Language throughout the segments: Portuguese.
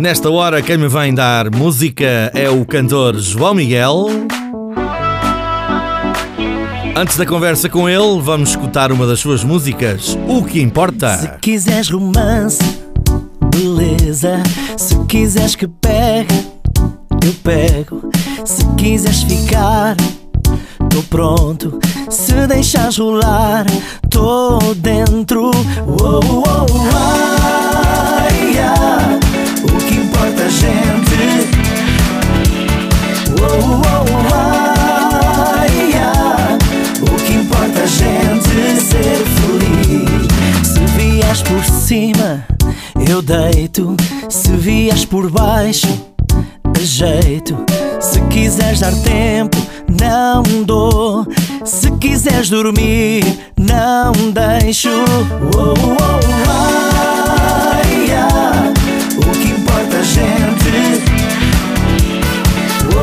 Nesta hora, quem me vem dar música é o cantor João Miguel. Antes da conversa com ele, vamos escutar uma das suas músicas, O que Importa. Se quiseres romance, beleza. Se quiseres que pegue, eu pego. Se quiseres ficar, tô pronto. Se deixares rolar, tô dentro. Oh, oh, oh, ai, ai. Gente? Oh, oh, oh, ai. O que importa, gente, ser feliz. Se vies por cima, eu deito. Se vies por baixo, a jeito. Se quiseres dar tempo, não dou. Se quiseres dormir, não deixo. Oh, oh, oh.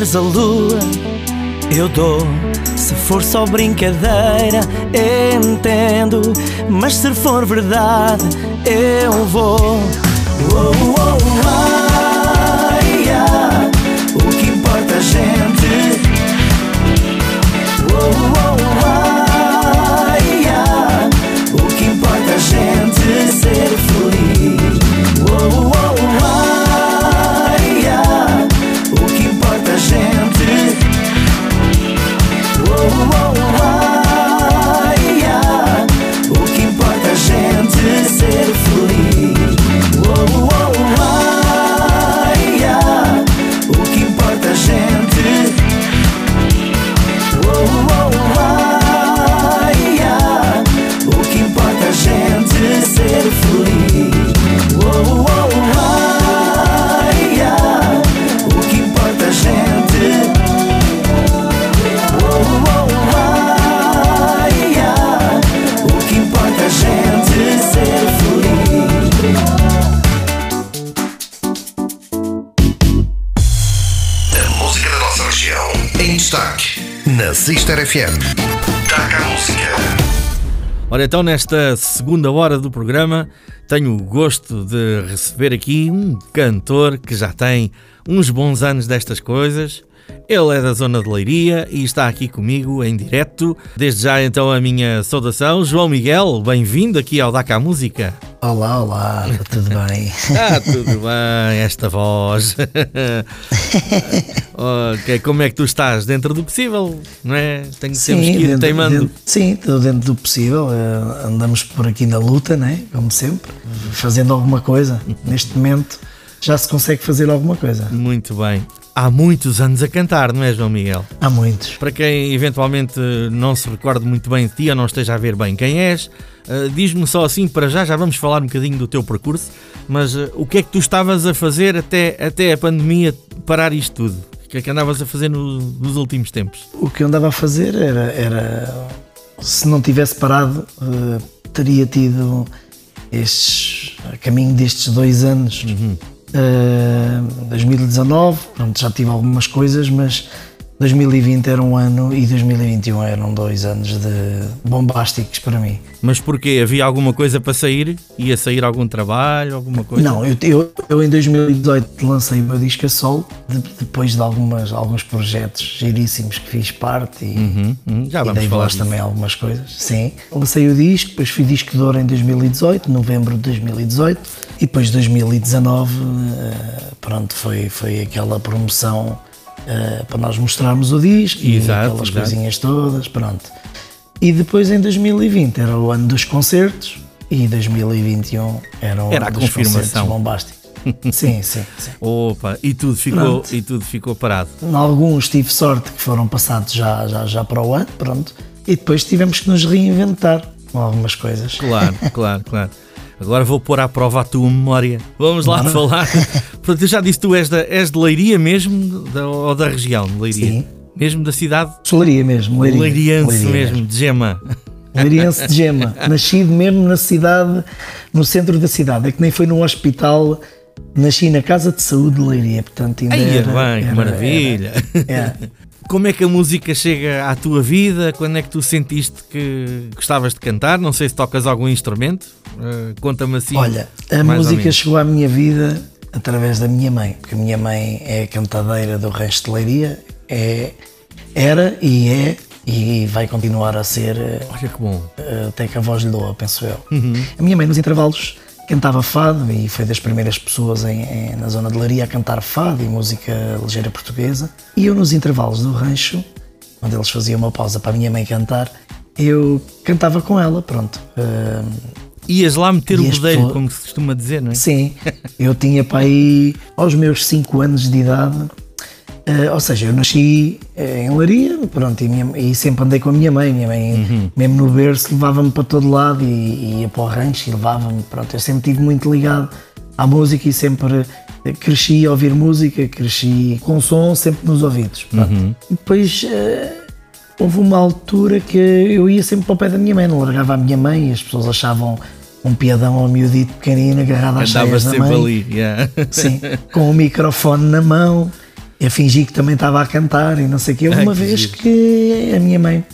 queres a lua, eu dou. Se for só brincadeira, entendo. Mas se for verdade, eu vou. Oh, oh, oh, na Sister FM. Destaca a música. Ora, então, nesta segunda hora do programa, tenho o gosto de receber aqui um cantor que já tem uns bons anos destas coisas. Ele é da zona de Leiria e está aqui comigo em direto. Desde já, então, a minha saudação. João Miguel, bem-vindo aqui ao Daca Música. Olá, olá, está tudo bem? Ah, tudo bem, esta voz. ok, como é que tu estás? Dentro do possível, não é? Tenho, temos que ir dentro, teimando. dentro- sim, tudo dentro do possível. eh, andamos por aqui na luta, né? como sempre, fazendo alguma coisa. Neste momento já se consegue fazer alguma coisa. Muito bem. Há muitos anos a cantar, não é, João Miguel? Há muitos. Para quem eventualmente não se recorde muito bem de ti ou não esteja a ver bem quem és, eh, diz-me só assim para já, já vamos falar um bocadinho do teu percurso, mas eh, o que é que tu estavas a fazer até, até a pandemia parar isto tudo? O que é que andavas a fazer no- nos últimos tempos? O que eu andava a fazer era, era se não tivesse parado, eh, teria tido estes, a caminho destes dois anos. Eh, 2019, pronto, já tive algumas coisas, mas 2020 era um ano e 2021 eram dois anos de bombásticos para mim. Mas porquê? Havia alguma coisa para sair? Ia sair algum trabalho, alguma coisa? Não, eu, eu, eu em 2018 lancei o meu disco a solo, de- depois de algumas, alguns projetos giríssimos que fiz parte e, Uhum, uhum, Já e vamos dei falar voz também a algumas coisas. Sim, lancei o disco, depois fui disco de ouro em 2018, novembro de 2018, e depois 2019, eh, pronto, foi, foi aquela promoção eh, para nós mostrarmos o disco e Exato, aquelas exato. coisinhas todas, pronto. E depois em 2020 era o ano dos concertos e 2021 era o Era a ano dos confirmação. concertos bombásticos. sim, sim, sim. Opa, e tudo ficou, Pronto. e tudo ficou parado. Em alguns tive sorte que foram passados já, já, já para o ano, pronto. E depois tivemos que nos reinventar com algumas coisas. Claro, claro, claro. Agora vou pôr à prova a tua memória. Vamos lá Bora. falar. Portanto, eu já disse, tu és, da, és de Leiria mesmo, da, ou da região de Leiria? Sim. Mesmo da cidade? Solaria mesmo, Leiria. Leiriense Leiria mesmo, de Gema. Leiriense de Gema. Nascido mesmo na cidade, no centro da cidade. É que nem foi num hospital, nasci na Casa de Saúde de Leiria. Portanto, ainda Aí, era, bem, que era- maravilha. era- é. Como é que a música chega à tua vida? Quando é que tu sentiste que gostavas de cantar? Não sei se tocas algum instrumento. Eh, Conta-me assim. Olha, a música chegou à minha vida através da minha mãe, porque a minha mãe é cantadeira do resto de Leiria, é, era e é e vai continuar a ser eh, Olha que bom. até que a voz lhe doa, penso eu. Uhum. A minha mãe nos intervalos cantava fado e foi das primeiras pessoas em, em- na zona de Leiria a cantar fado e música ligeira portuguesa. E eu nos intervalos do rancho, onde eles faziam uma pausa para a minha mãe cantar, eu cantava com ela, pronto. Ah, Ias lá meter o pessoas- como se costuma dizer, não é? Sim, eu tinha para aí aos meus 5 anos de idade, eh, ou seja, eu nasci eh, em Laria, pronto, e, minha- e sempre andei com a minha mãe. Minha mãe, Uhum. mesmo no berço, levava-me para todo lado e, e ia para o rancho e levava-me. Pronto, eu sempre estive muito ligado à música e sempre eh, cresci a ouvir música, cresci com som sempre nos ouvidos. Uhum. E depois eh, houve uma altura que eu ia sempre para o pé da minha mãe, não largava a minha mãe e as pessoas achavam um piadão ao miudito pequenino agarrado às da sempre mãe. ali. yeah. Sim, com o microfone na mão, a fingir que também estava a cantar e não sei o quê. Houve Ai, uma que vez giro. que a minha mãe,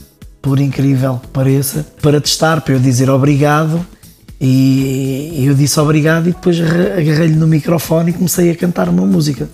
por incrível que pareça, para testar, para eu dizer obrigado, e eu disse obrigado e depois agarrei-lhe no microfone e comecei a cantar uma música.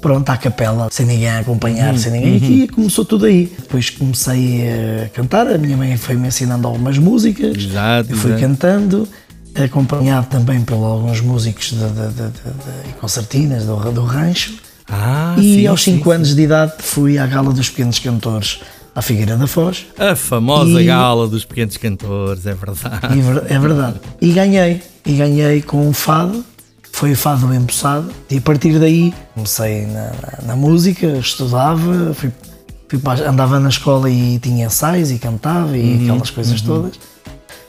Pronto, à capela, sem ninguém a acompanhar, sem ninguém. E começou tudo aí. Depois comecei a cantar, a minha mãe foi-me ensinando algumas músicas. Exato, Eu fui exato. cantando, acompanhado também por alguns músicos de, de- de- de- de- e concertinas do, do rancho. Ah, e sim, aos sim, 5 anos de idade fui à Gala dos Pequenos Cantores à Figueira da Foz. A famosa E- gala dos pequenos cantores, é verdade. Ver- é verdade. E ganhei. E ganhei com um fado. Foi o fado empossado. E a partir daí comecei na, na- na música, estudava, fui, fui para- andava na escola e tinha ensaios e cantava e Uhum, aquelas coisas todas.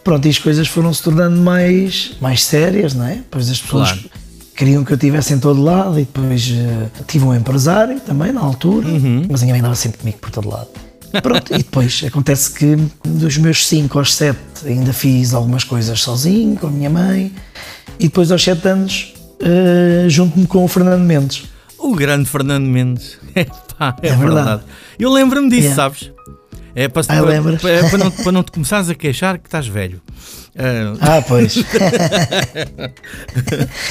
Pronto, e as coisas foram se tornando mais, mais sérias, não é? Depois as pessoas Claro. Queriam que eu estivesse em todo lado e depois eh, tive um empresário também na altura, Uhum. mas a minha mãe andava sempre comigo por todo lado. Pronto, e depois acontece que dos meus 5 aos 7 ainda fiz algumas coisas sozinho, com a minha mãe, e depois aos 7 anos eh, junto-me com o Fernando Mendes. O grande Fernando Mendes. Epá, é, É verdade. verdade. Eu lembro-me disso, Yeah. sabes? É para, Ah, para- para não, para não te começares a queixar que estás velho. Ah, Ah, pois.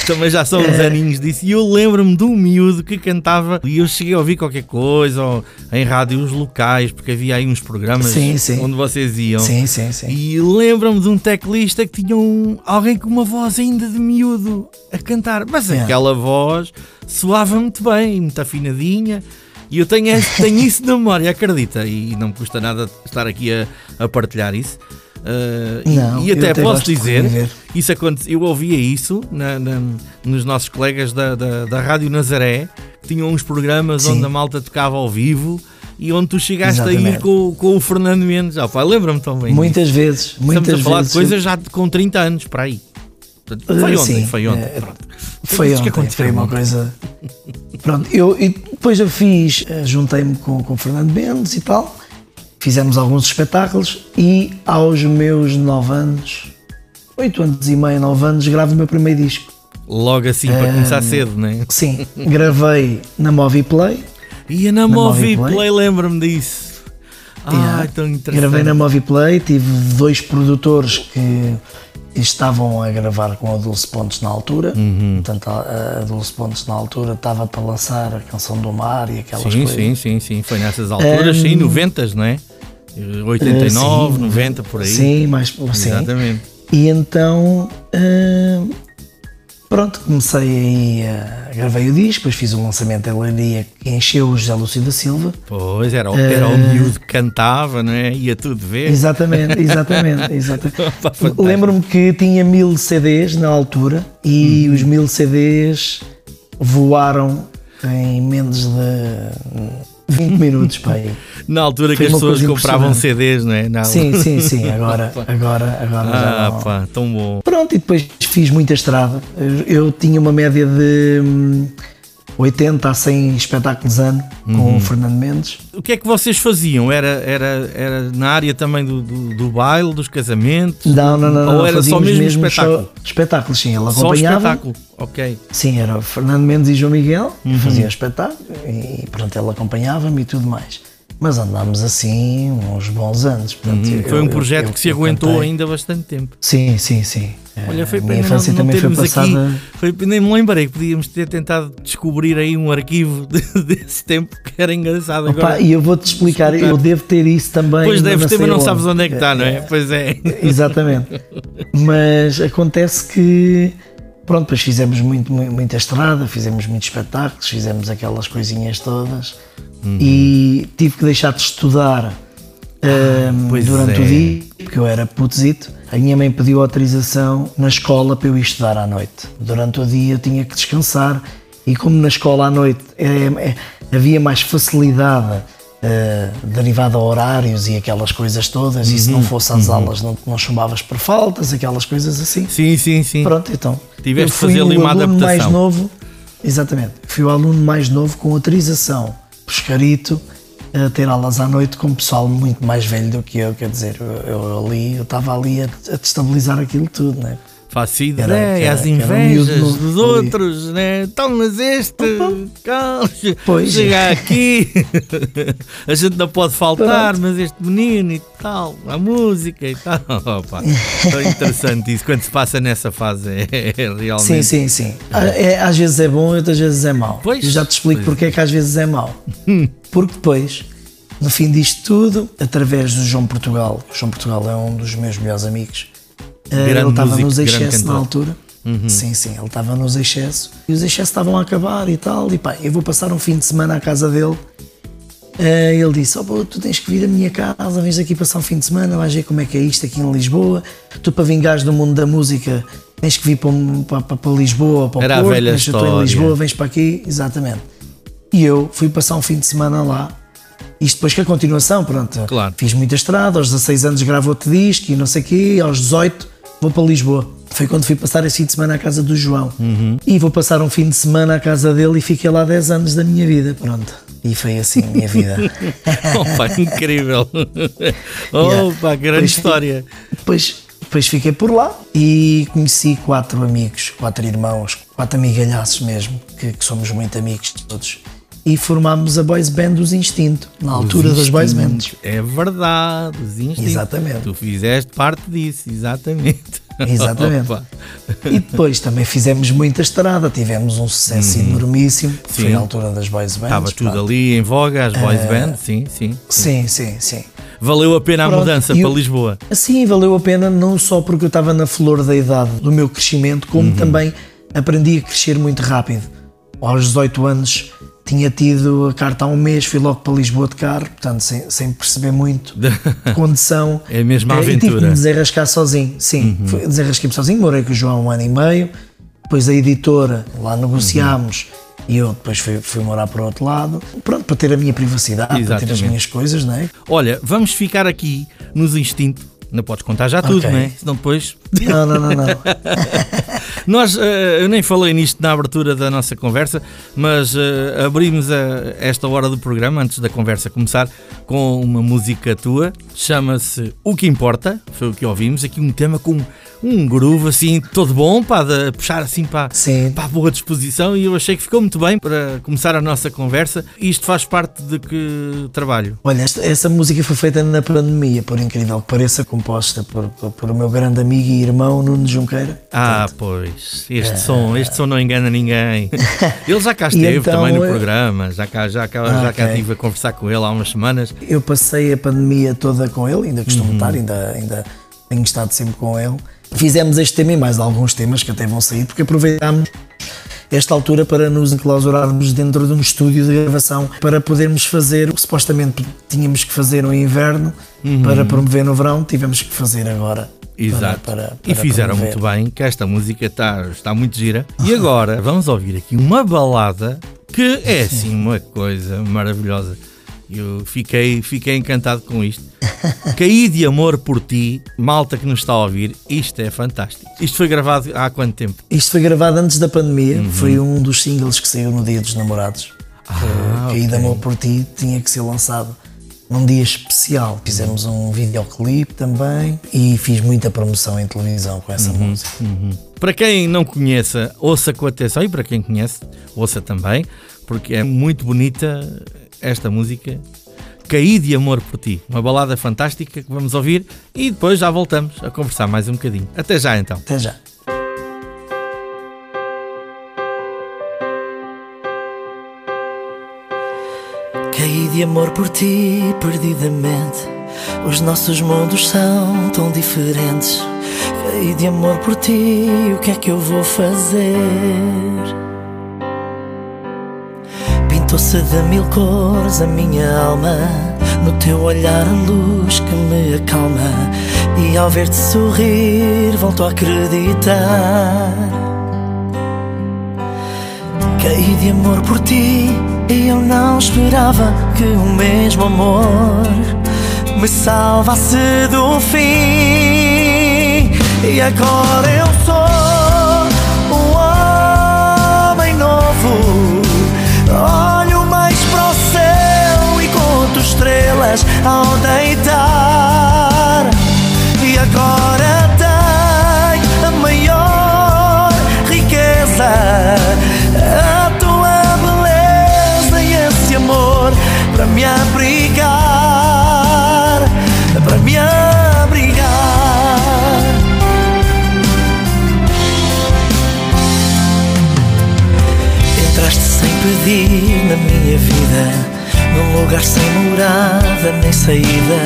também já são É. uns aninhos disso. E eu lembro-me de um miúdo que cantava. E eu cheguei a ouvir qualquer coisa ou em rádios locais, porque havia aí uns programas Sim, sim. onde vocês iam. sim, sim, sim. E lembro-me de um teclista que tinha um, alguém com uma voz ainda de miúdo a cantar, mas Yeah. aquela voz soava muito bem, muito afinadinha. E eu tenho, tenho isso na memória, acredita? E não me custa nada estar aqui a, a partilhar isso. Uh, e- Não, e, até, posso dizer, isso aconte, eu ouvia isso na- na- nos nossos colegas da, da, da Rádio Nazaré, que tinham uns programas Sim. onde a malta tocava ao vivo e onde tu chegaste a ir Exatamente. com, com o Fernando Mendes. Ah, pá, lembra-me tão bem. disso. Muitas vezes, muitas Estamos a falar vezes. de coisas já com 30 anos, para aí. Portanto, Foi ontem, sim, foi ontem. é, pronto. Foi Coisas que ontem, foi uma ontem. coisa. Pronto, eu, e depois eu fiz, eh, juntei-me com, com o Fernando Mendes e tal, fizemos alguns espetáculos e aos meus 9 anos, 8 anos e meio, 9 anos, gravo o meu primeiro disco. Logo assim, para Ah, começar cedo, né? Sim, gravei na Moviplay, E na Na Movie Moviplay? Play, lembro-me disso. Ah, tão interessante. Gravei na Moviplay, tive dois produtores que estavam a gravar com a Dulce Pontes na altura. Uhum. Portanto, a, a Dulce Pontes na altura estava para lançar a canção do mar e aquelas Sim, coisas. sim, sim, sim. Foi nessas alturas, sim, 90, não é? Eh, 89, Eh, sim, 90, por aí. Sim, mais sim. Exatamente. E então, hum, pronto, comecei aí, a, gravei o disco, depois fiz o lançamento da Leiria que encheu o José Lúcio da Silva. Pois, era, o- era o Eh, miúdo que cantava, não é? Ia tudo ver. Exatamente, exatamente, exatamente. Fantástico. Lembro-me que tinha mil CDs na altura e Uhum. os mil CDs voaram em menos de 20 minutos, para aí. Na altura que Foi as uma pessoas compravam. CDs, não é? Na- Sim, sim, sim, agora, agora, agora já Ah, não. pá, tão bom. Pronto, e depois fiz muita estrada. Eu, eu tinha uma média de hum, 80 a 100 espetáculos ano Uhum. com o Fernando Mendes. O que é que vocês faziam? Era, era, era na área também do, do, do baile, dos casamentos? Não, não, não. Ou não, era só fazíamos mesmo espetáculo? só espetáculos, sim. Ele Só acompanhava. espetáculo, ok. Sim, era o Fernando Mendes e João Miguel, Uhum. fazia o espetáculo e pronto, ele acompanhava-me e tudo mais. Mas andámos assim uns bons anos. portanto, Uhum. eu- Foi um eu- projeto eu- que se eu aguentou ainda bastante tempo. Sim, sim, sim. Olha, foi pena não, não também foi termos passada. aqui. Foi, nem me lembrei que podíamos ter tentado descobrir aí um arquivo de- desse tempo que era engraçado. Opa, Agora, e eu vou-te explicar, eu devo ter isso também. pois deves ter, mas não sabes onde é que está, não é? Pois é. Exatamente. Mas acontece que, pronto, depois fizemos muito, mu- muita estrada, fizemos muitos espetáculos, fizemos aquelas coisinhas todas e tive que deixar de estudar pois durante é. o dia, porque eu era putezito. A minha mãe pediu autorização na escola para eu ir estudar à noite. Durante o dia eu tinha que descansar e como na escola à noite é- é- havia mais facilidade eh, derivada a horários e aquelas coisas todas, e se Uhum, não fosse às aulas não, não chumbavas por faltas, aquelas coisas assim. Sim, sim, sim. Pronto, então. Tiveste eu fui fazer ali o uma aluno mais adaptação. novo, exatamente, fui o aluno mais novo com autorização, pescarito, a ter aulas à noite com um pessoal muito mais velho do que eu, quer dizer, eu, eu ali, eu estava ali a, a destabilizar aquilo tudo, né? Faço ideia, era- as era um invejas novo dos ali. outros, né? Então, mas este, calma, Pois. chega aqui, a gente não pode faltar, mas este menino e tal, a música e tal. Opa, tão interessante isso, quando se passa nessa fase, é, é realmente. Sim, sim, sim. Ah, é- às vezes é bom e outras vezes é mau. Pois. Eu já te explico Pois. porque é que às vezes é mau. Porque depois, no fim disto tudo, através do João Portugal, o João Portugal é um dos meus melhores amigos, Grande ele estava nos grande excesso na altura. Sim, sim, ele estava nos excesso e os excessos estavam a acabar e tal. E pá, eu vou passar um fim de semana à casa dele. Eh, ele disse: oh, pô, Tu tens que vir à minha casa, vens aqui passar um fim de semana, vais ver como é que é isto aqui em Lisboa. Tu, para vingares do mundo da música, tens que vir para, para, para- Lisboa, para o Era a Porto. velha mas eu estou em história. Lisboa, vens para aqui, exatamente. E eu fui passar um fim de semana lá. Isto depois que a continuação, pronto. Claro. Fiz muita estrada, aos 16 anos gravo outro disco e não sei o quê, aos 18 vou para Lisboa. Foi quando fui passar esse fim de semana à casa do João. Uhum. E vou passar um fim de semana à casa dele e fiquei lá 10 anos da minha vida, pronto. E foi assim a minha vida. Opa, incrível. Yeah. Opa, grande Pois, história. Depois, depois fiquei por lá e conheci quatro amigos, quatro irmãos, quatro amigalhaços mesmo, que, que somos muito amigos todos. E formámos a boys band dos Instinto, na altura das boys bands. É verdade, os instintos. Exatamente. Tu fizeste parte disso, exatamente. Exatamente. Opa. E depois também fizemos muita estrada, tivemos um sucesso enormíssimo, que foi Uhum. Sim. a altura das boys bands. Estava tudo pronto. ali em voga, as boys Eh, band, sim, sim. Sim, sim, sim. Valeu a pena a Pronto, mudança e para Lisboa. Assim, valeu a pena não só porque eu estava na flor da idade do meu crescimento, como Uhum. também aprendi a crescer muito rápido. Aos 18 anos tinha tido a carta há um mês, fui logo para Lisboa de carro, portanto, sem, sem perceber muito condição. É a Eh, E tive que aventura. Uhum. me desenrascar sozinho, sim. Fui- Desenrasquei-me sozinho, morei com o João um ano e meio, depois a editora, lá negociámos. E eu depois fui, fui morar para o outro lado, pronto, para ter a minha privacidade, para ter as Exatamente. minhas coisas, não é? Olha, vamos ficar aqui nos instintos. Não podes contar já tudo, Ok. não é? Senão depois. Não, não, não, não. Nós, eh, eu nem falei nisto na abertura da nossa conversa, mas eh, abrimos a- esta hora do programa, antes da conversa começar, com uma música tua, chama-se O Que Importa, foi o que ouvimos, aqui um tema com um groove assim todo bom, pá, de puxar assim para, para a boa disposição e eu achei que ficou muito bem para começar a nossa conversa. Isto faz parte de que trabalho? Olha, esta- essa música foi feita na pandemia, por incrível que pareça, composta por, por, por o meu grande amigo e irmão Nuno Junqueira. Ah, pois, este som, este som não engana ninguém. Ele já cá esteve então, também no eu- programa, já cá, já cá, Ah, já cá estive a conversar com ele há umas semanas. Eu passei a pandemia toda com ele, ainda costumo Uhum. estar, ainda, ainda tenho estado sempre com ele. Fizemos este tema e mais alguns temas que até vão sair, porque aproveitámos esta altura para nos enclausurarmos dentro de um estúdio de gravação para podermos fazer o que supostamente tínhamos que fazer no inverno para promover no verão, tivemos que fazer agora. para- Uhum. Exato. para- e para fizeram promover. muito bem, que esta música está, está muito gira. E agora vamos ouvir aqui uma balada que é assim uma coisa maravilhosa. Eu fiquei, fiquei encantado com isto. Caí de amor por ti, malta que nos está a ouvir, isto é fantástico. Isto foi gravado há quanto tempo? Isto foi gravado antes da pandemia, Uhum. foi um dos singles que saiu no Dia dos Namorados. Ah, Caí de ok. Amor por Ti tinha que ser lançado num dia especial. Fizemos um videoclipe também e fiz muita promoção em televisão com essa Uhum. música. Para quem não conheça, ouça com atenção e para quem conhece, ouça também, porque é muito bonita esta música. Caí de amor por ti, uma balada fantástica que vamos ouvir e depois já voltamos a conversar mais um bocadinho. Até já então. Até já. Caí de amor por ti perdidamente. Os nossos mundos são tão diferentes. Caí de amor por ti, o que é que eu vou fazer? Pintou-se de mil cores a minha alma. No teu olhar a luz que me acalma. E ao ver-te sorrir, volto a acreditar. Caí de amor por ti e eu não esperava que o mesmo amor me salvasse do fim. E agora eu sou ao deitar. E agora tenho a maior riqueza, a tua beleza e esse amor para me abrigar, para me abrigar. Lugar sem morada nem saída.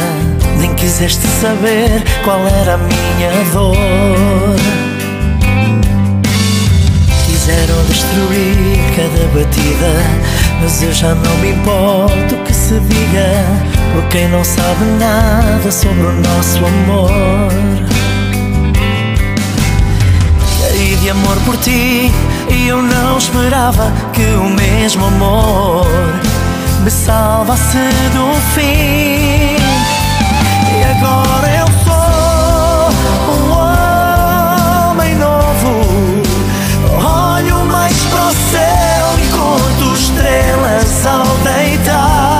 Nem quiseste saber qual era a minha dor. Quiseram destruir cada batida, mas eu já não me importo que se diga, por quem não sabe nada sobre o nosso amor. Caí de amor por ti e eu não esperava que o mesmo amor me salvasse do fim. E agora eu sou um homem novo. Olho mais para o céu e conto estrelas ao deitar.